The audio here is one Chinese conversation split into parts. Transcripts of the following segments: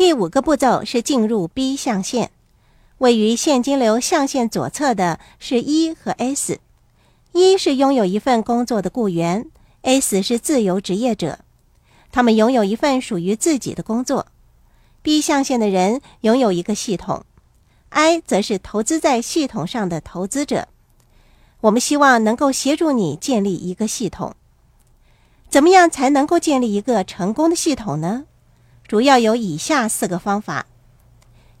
第五个步骤是进入 B 象限，位于现金流象限左侧的是 E 和 S。一是拥有一份工作的雇员，S 是自由职业者，他们拥有一份属于自己的工作。B 象限的人拥有一个系统，I 则是投资在系统上的投资者。我们希望能够协助你建立一个系统。怎么样才能够建立一个成功的系统呢？主要有以下四个方法：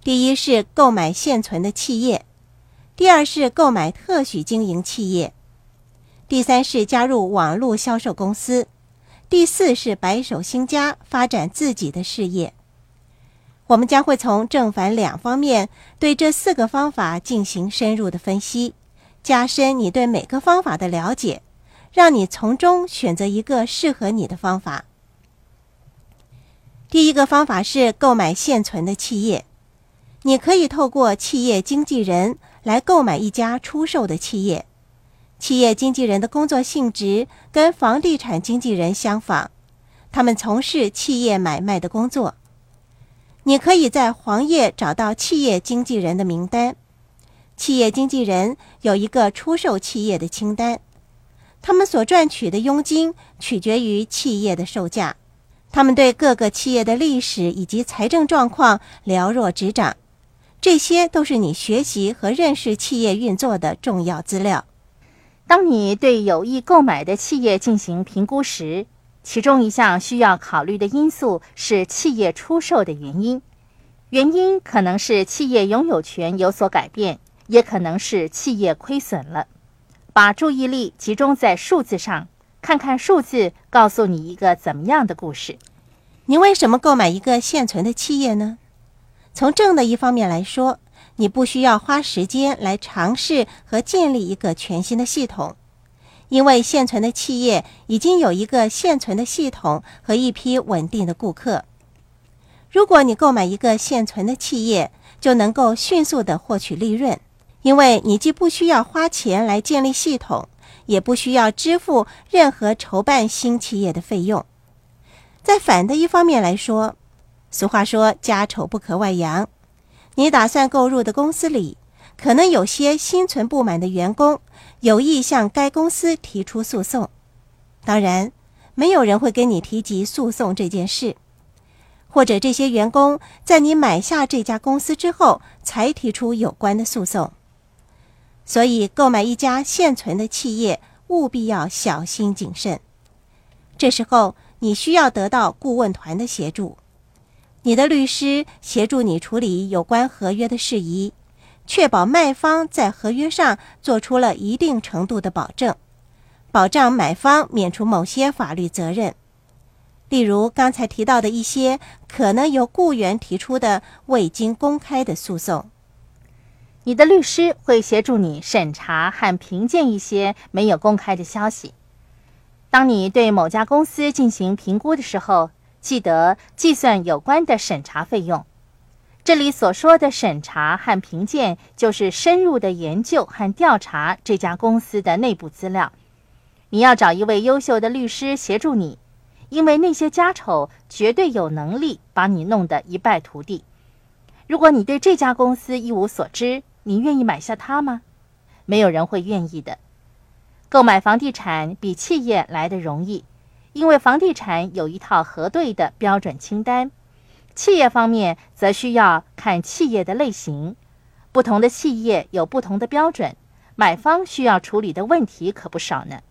第一是购买现存的企业；第二是购买特许经营企业。第三是加入网络销售公司，第四是白手兴家发展自己的事业。我们将会从正反两方面对这四个方法进行深入的分析，加深你对每个方法的了解，让你从中选择一个适合你的方法。第一个方法是购买现存的企业，你可以透过企业经纪人来购买一家出售的企业。企业经纪人的工作性质跟房地产经纪人相仿，他们从事企业买卖的工作。你可以在黄页找到企业经纪人的名单。企业经纪人有一个出售企业的清单，他们所赚取的佣金取决于企业的售价。他们对各个企业的历史以及财政状况了若指掌，这些都是你学习和认识企业运作的重要资料。当你对有意购买的企业进行评估时，其中一项需要考虑的因素是企业出售的原因。原因可能是企业拥有权有所改变，也可能是企业亏损了。把注意力集中在数字上，看看数字告诉你一个怎么样的故事。你为什么购买一个现存的企业呢？从正的一方面来说。你不需要花时间来尝试和建立一个全新的系统，因为现存的企业已经有一个现存的系统和一批稳定的顾客。如果你购买一个现存的企业，就能够迅速的获取利润，因为你既不需要花钱来建立系统，也不需要支付任何筹办新企业的费用。在反的一方面来说，俗话说“家丑不可外扬”。你打算购入的公司里，可能有些心存不满的员工有意向该公司提出诉讼。当然，没有人会跟你提及诉讼这件事，或者这些员工在你买下这家公司之后才提出有关的诉讼。所以，购买一家现存的企业务必要小心谨慎。这时候，你需要得到顾问团的协助。你的律师协助你处理有关合约的事宜，确保卖方在合约上做出了一定程度的保证，保障买方免除某些法律责任，例如刚才提到的一些可能由雇员提出的未经公开的诉讼。你的律师会协助你审查和评鉴一些没有公开的消息。当你对某家公司进行评估的时候。记得计算有关的审查费用。这里所说的审查和评鉴，就是深入的研究和调查这家公司的内部资料。你要找一位优秀的律师协助你，因为那些家丑绝对有能力把你弄得一败涂地。如果你对这家公司一无所知，你愿意买下它吗？没有人会愿意的。购买房地产比企业来的容易。因为房地产有一套核对的标准清单，企业方面则需要看企业的类型，不同的企业有不同的标准，买方需要处理的问题可不少呢。